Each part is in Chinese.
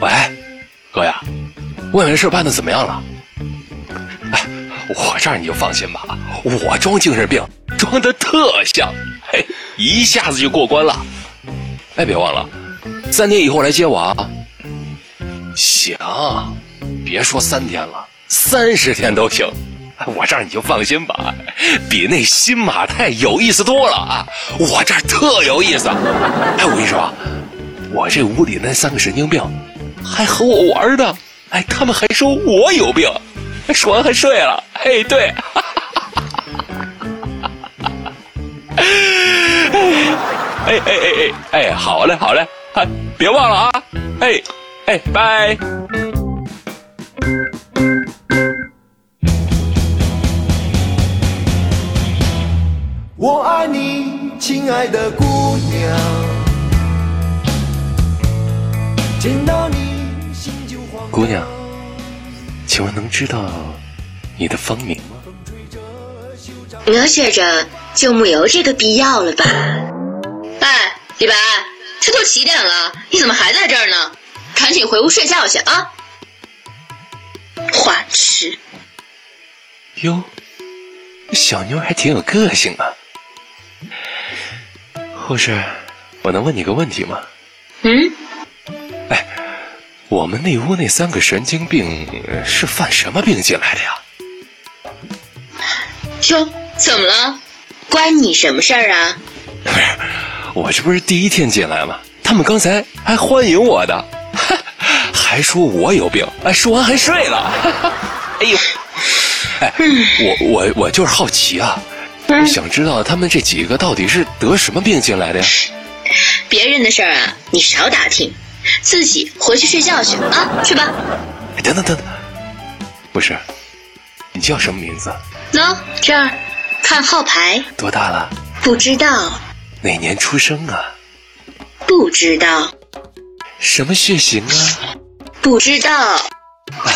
喂，哥呀，问问事办的怎么样了？哎，我这儿你就放心吧，我装精神病装的特像，嘿，一下子就过关了。哎，别忘了，三天以后来接我啊。行，别说三天了，三十天都行。我这儿你就放心吧，比那新马泰有意思多了啊！我这儿特有意思。哎，我跟你说，我这屋里那三个神经病还和我玩呢。哎，他们还说我有病，说完还睡了。嘿，对。哎哎哎哎哎，好嘞好嘞，别忘了啊！哎哎，拜。我爱你，亲爱的姑娘。见到，姑娘，请问能知道你的芳名吗？我觉着就没有这个必要了吧。哎，李白，这都几点了，你怎么还在这儿呢？赶紧回屋睡觉去啊！花痴。哟，小妞还挺有个性啊。护士，我能问你个问题吗？嗯。哎，我们那屋那三个神经病是犯什么病进来的呀？哟，怎么了？关你什么事儿啊？不是，我这不是第一天进来吗？他们刚才还欢迎我的，还说我有病，哎，说完还睡了。哎呦，哎，我我我就是好奇啊。想知道他们这几个到底是得什么病进来的呀？别人的事儿啊，你少打听，自己回去睡觉去啊，去吧。等等等等，不是，你叫什么名字？喏，这儿看号牌。多大了？不知道。哪年出生啊？不知道。什么血型啊？不知道。哎，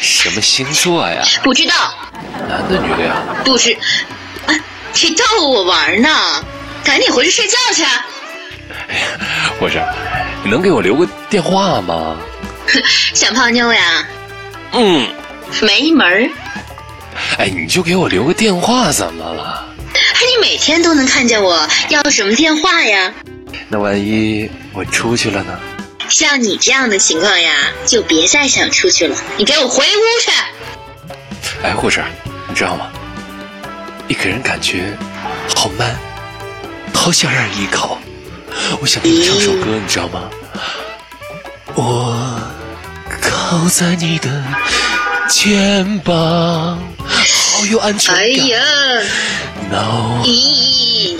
什么星座呀？不知道。男的女的呀？不知。你逗我玩呢，赶紧回去睡觉去。哎呀，我说，你能给我留个电话吗？想泡妞呀？嗯，没门儿。哎，你就给我留个电话怎么了？哎，你每天都能看见我，要什么电话呀？那万一我出去了呢？像你这样的情况呀，就别再想出去了。你给我回屋去。哎，护士，你知道吗？你给人感觉好慢，好想让人依靠。我想给你唱首歌，你知道吗？我靠在你的肩膀，好有安全感。哎呀，咦，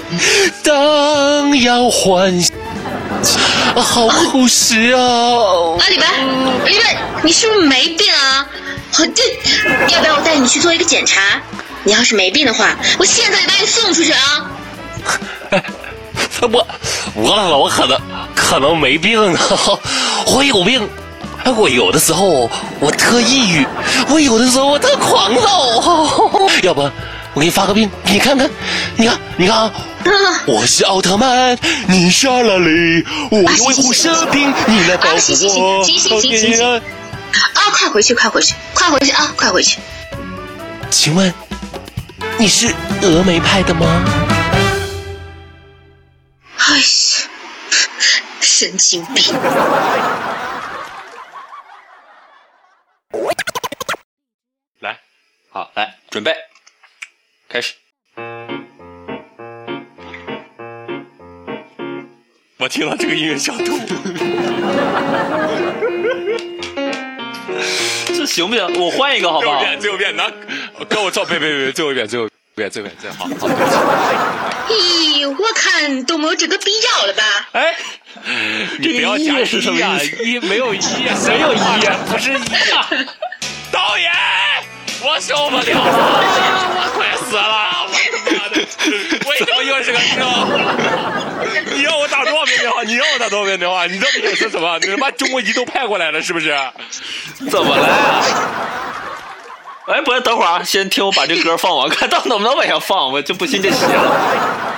当要欢喜，好朴实啊！啊，李白，李白，你是不是没病啊？好，这要不要我带你去做一个检查？你要是没病的话，我现在就把你送出去啊！我我我可能可能没病呢，我有病。我有的时候我特抑郁，我有的时候我特狂躁。要不我给你发个病，你看看，你看你看啊！我是奥特曼，你是阿拉蕾，我维护生病，你来保护我。行行行行行行行！啊，快回去，快回去，快回去啊，快回去！请问？你是峨眉派的吗？神经病！来，好，来，准备，开始。我听到这个音乐想吐。这行不行？我换一个好不好？最后一遍，最后一遍，拿，跟我照，别别别，最后一遍，最后一遍，最后一遍，最好好。咦，我看都没有这个必要了吧？哎，你不要加是什么意思？一没有一，没有一，不是一呀。导演，我受不了了，我快死了！我他妈的，为什么又是个车？你让我打多少遍电话？你让我打多少遍电话？你这意思什么？你他妈中国移动派过来了是不是？怎么了呀？哎，不是，等会儿啊，先听我把这歌放完，看到能不能往下放，我就不信这邪了。